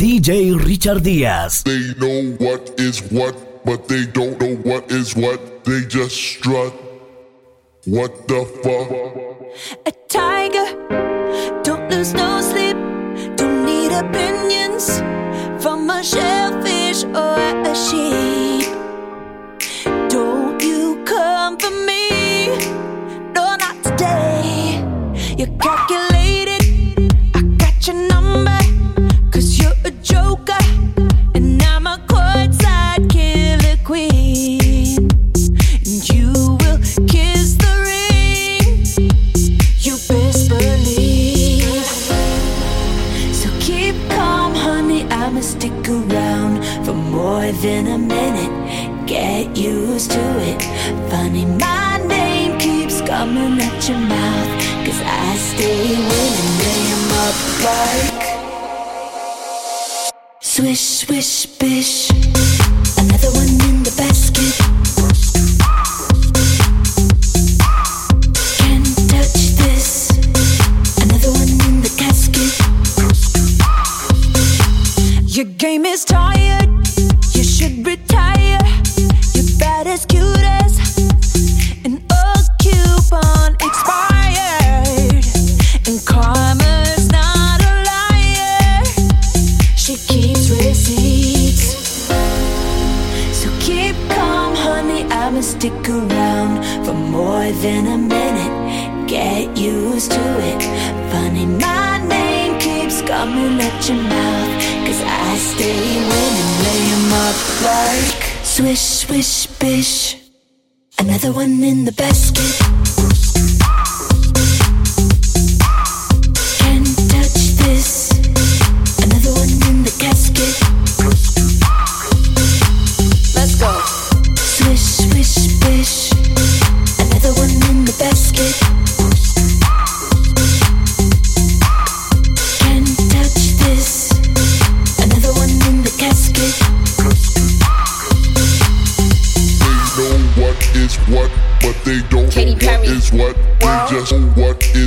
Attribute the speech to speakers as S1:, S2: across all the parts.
S1: DJ Richard Díaz.
S2: They know what is what, but they don't know what is what. They just strut. What the fuck?
S3: A tiger, don't lose no sleep, don't need opinions from a shellfish or a sheep. Don't you come for me, no, not today. You calculated, than a minute. Get used to it. Funny, my name keeps coming at your mouth, cause I stay winning, 'em up like. Swish, swish, bish. Another one in the basket. Can't touch this. Another one in the casket. Your game is tired.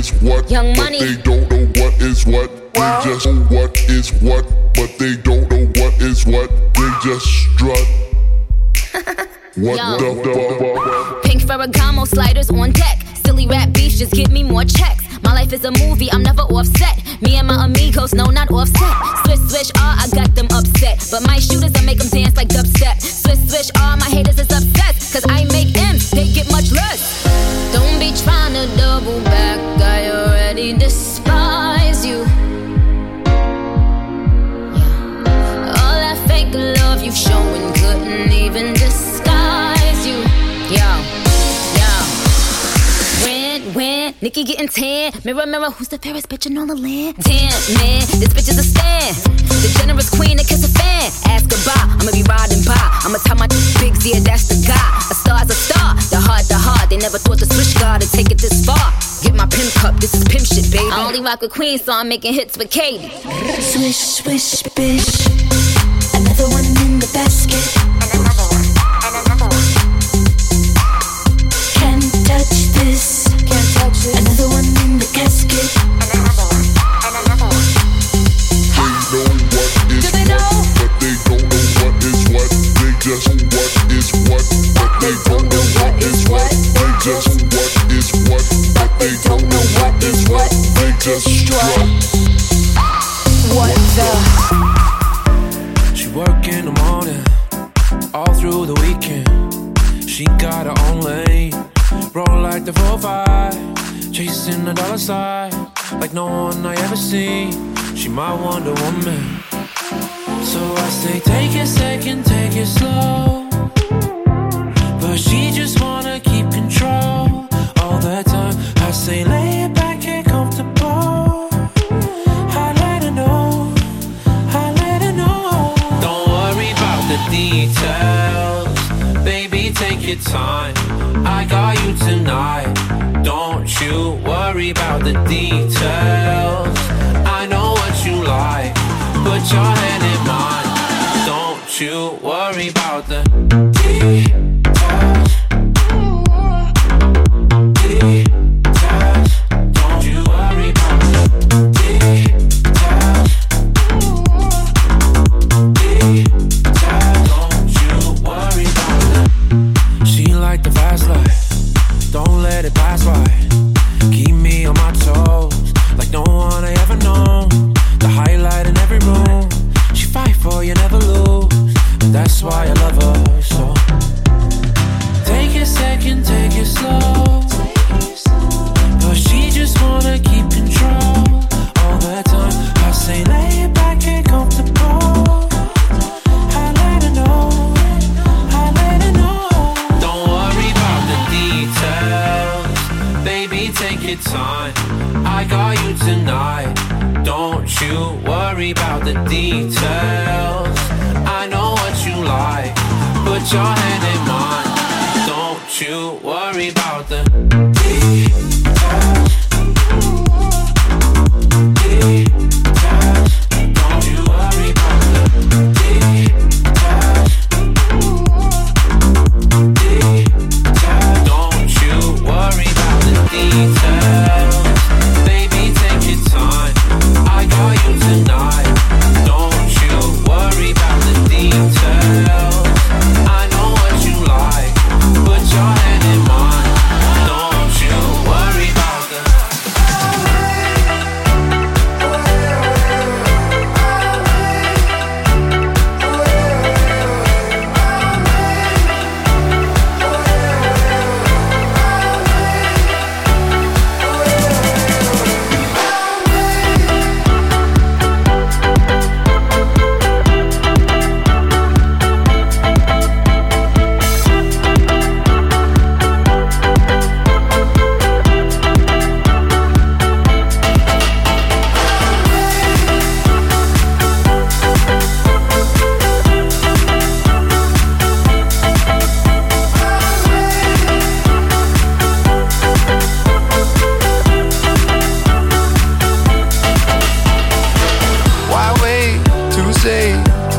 S2: Is what,
S4: Young
S2: but
S4: Money.
S2: they don't know what is what. They just know what is what, but they don't know what is what. They just strut. what
S4: Yo.
S2: the fuck?
S4: Pink Ferragamo sliders on deck. Silly rap beats just give me more checks. My life is a movie, I'm never offset. Me and my amigos, no, not offset. Swish, swish, ah, I got them upset. But my shooters, I make them dance like dubstep. Swish, swish, ah, my haters is obsessed. Cause I make already despise you. All that fake love you showing couldn't even When, when, Nikki getting tan. Mirror, mirror, who's the fairest bitch in all the land? Damn, man, this bitch is a stand. The generous queen that kiss a fan. Ask goodbye, I'ma be riding by. I'ma tell my big yeah, that's the guy. A star's a star, the heart, the heart. They never thought the switch guard to take it this far. Get my pimp cup, this is pimp shit, baby. I only rock with queens, so I'm making hits with Katie.
S3: Swish, swish, bitch. Another one in the basket.
S5: Details.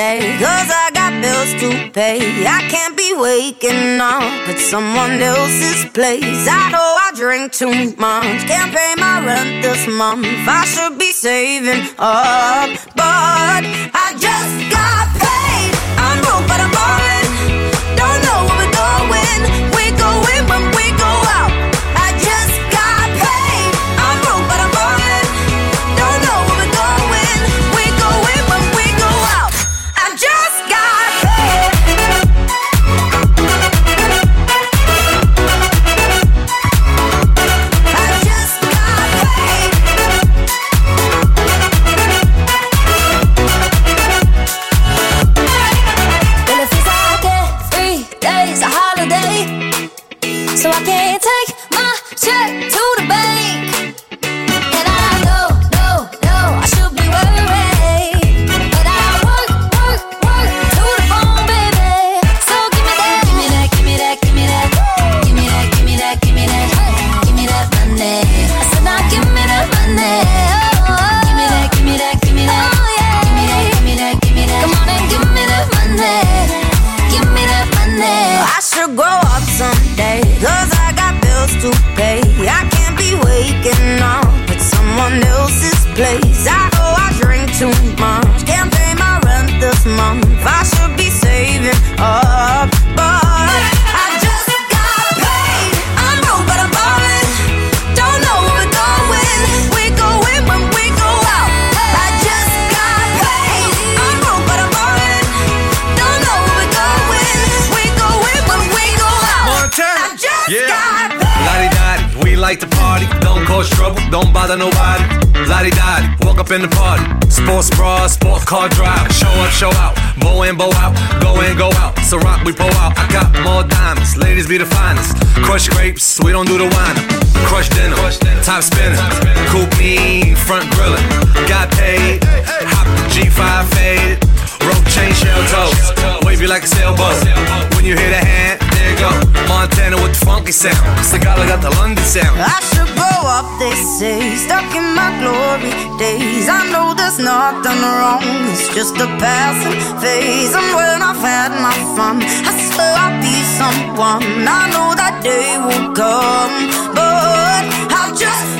S6: day. Cause I got
S7: bills to pay. I can't be waking up at someone else's place. I know I drink too much. Can't pay my rent this month. I should be saving up. But I just got.
S8: Sports bra, sports car drive. Show up, show out. Bow in, bow out. Go in, go out. So rock, we pull out. I got more diamonds. Ladies be the finest. Crush grapes, we don't do the wine. Crush dinner, top spinner. Coupe mean, front grilling. Got paid. Hop G5 fade. Rope chain shell toes. Wave you like a sailboat. When you hit a hand go. Montana with the funky sound. Cigala got the London sound.
S7: I should blow up, they say. Stuck in my glory days. I know there's nothing wrong. It's just a passing phase. And when I've had my fun, I swear I'll be someone. I know that day will come. But I'm just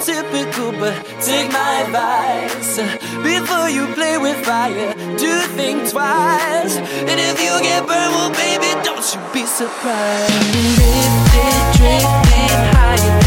S9: typical, but take my advice. Before you play with fire, do think twice. And if you get burned, well, baby, don't you be surprised. Drifting, drifting higher.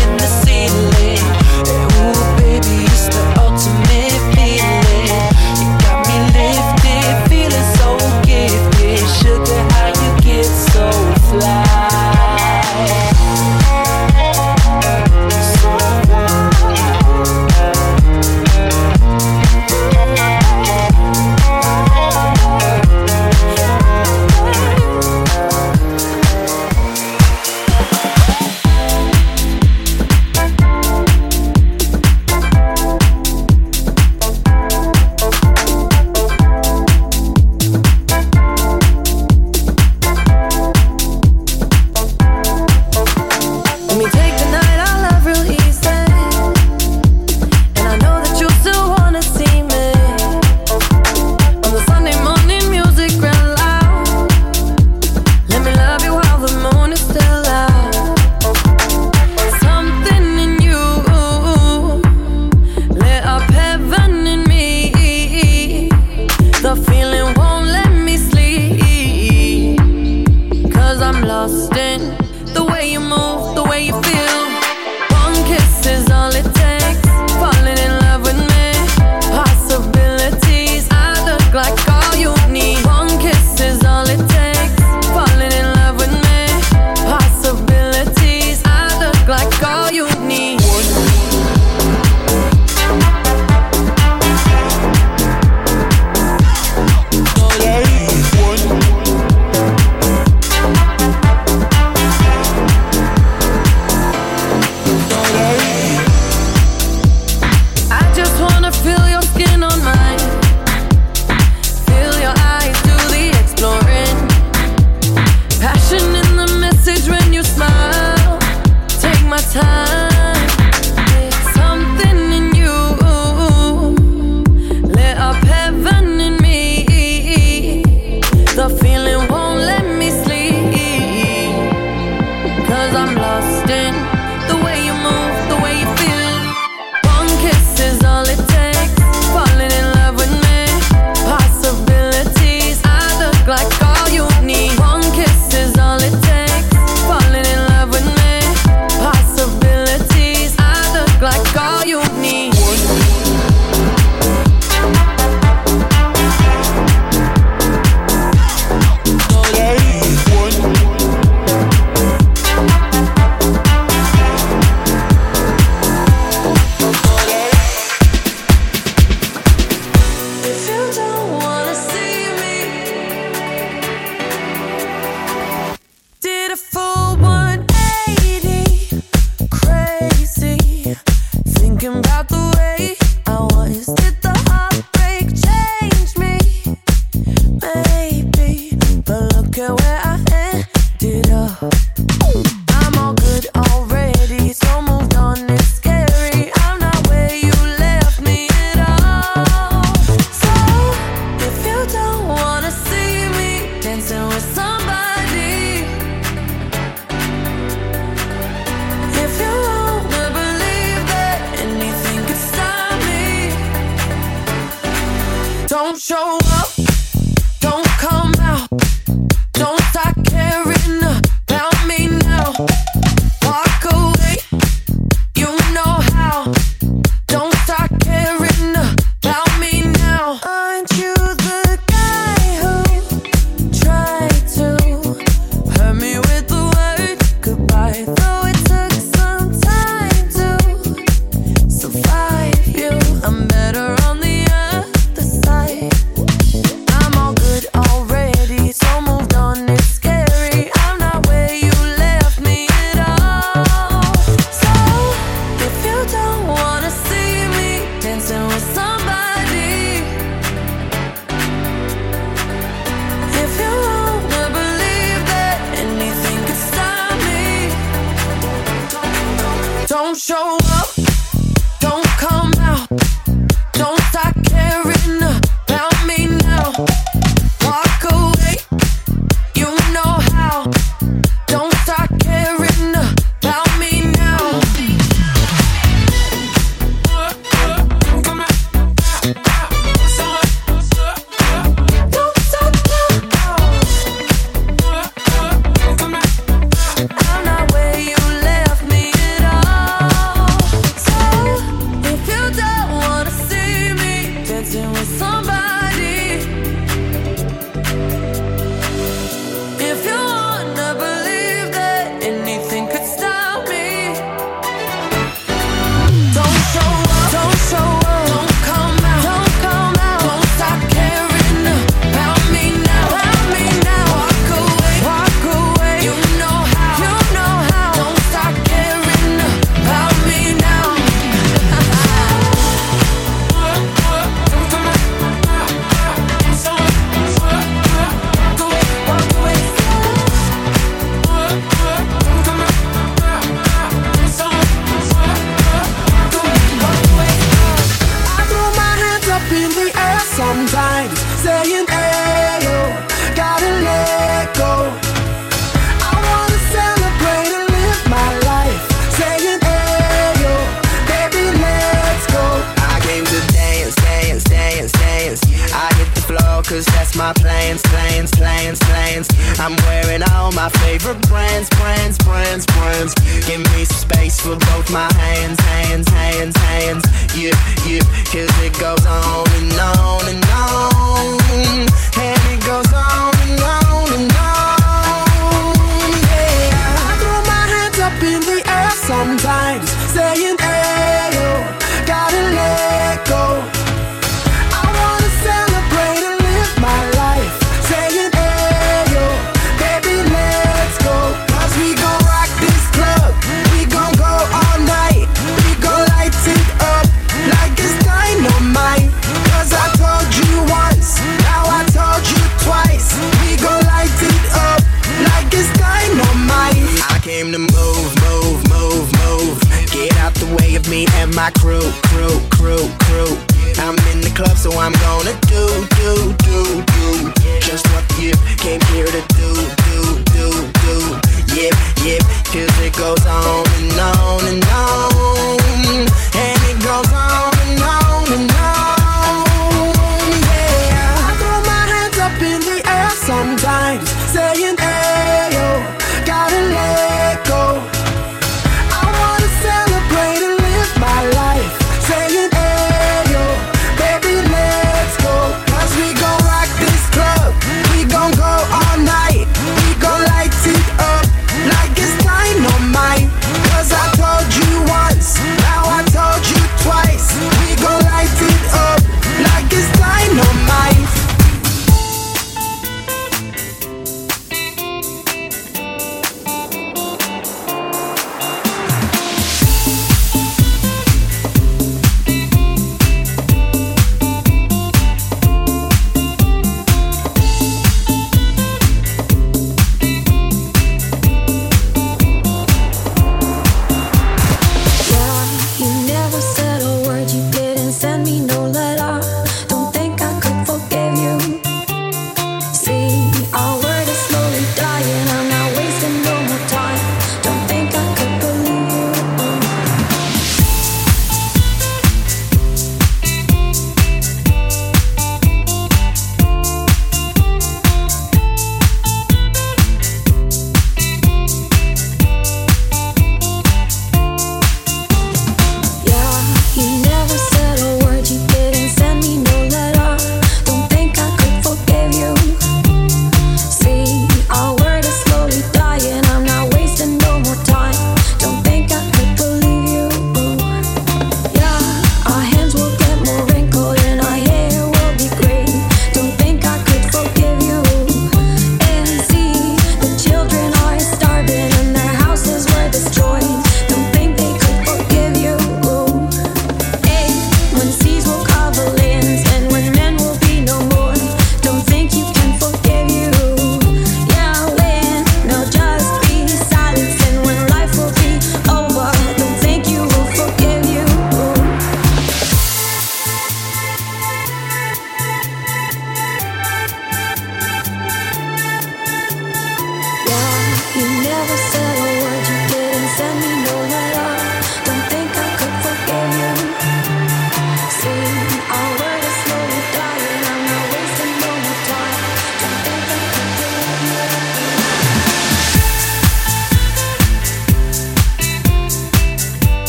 S9: my
S10: plans, plans, plans, plans. I'm wearing all my favorite brands, brands, brands, brands. Give me space for both my hands, hands, hands, hands. Yeah, yeah, cause it goes on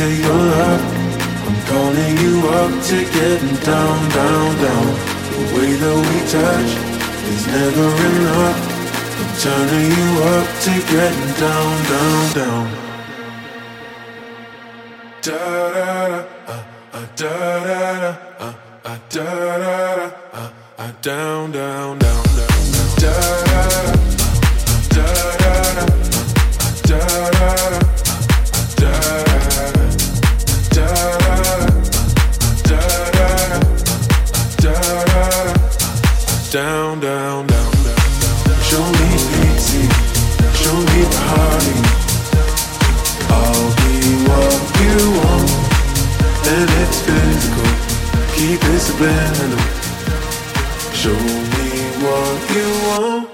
S5: Of your love. I'm calling you up to getting down, down, down. The way that we touch is never enough. I'm turning you up to getting down, down, down. Da da da, uh, uh, da da da, uh, uh, da da da, uh, uh, down, down, down, down, down. da da da, uh, da da da, down, down, down, down. Show me easy, show me party. I'll be what you want, and it's physical. Keep it subliminal. Show me what you want.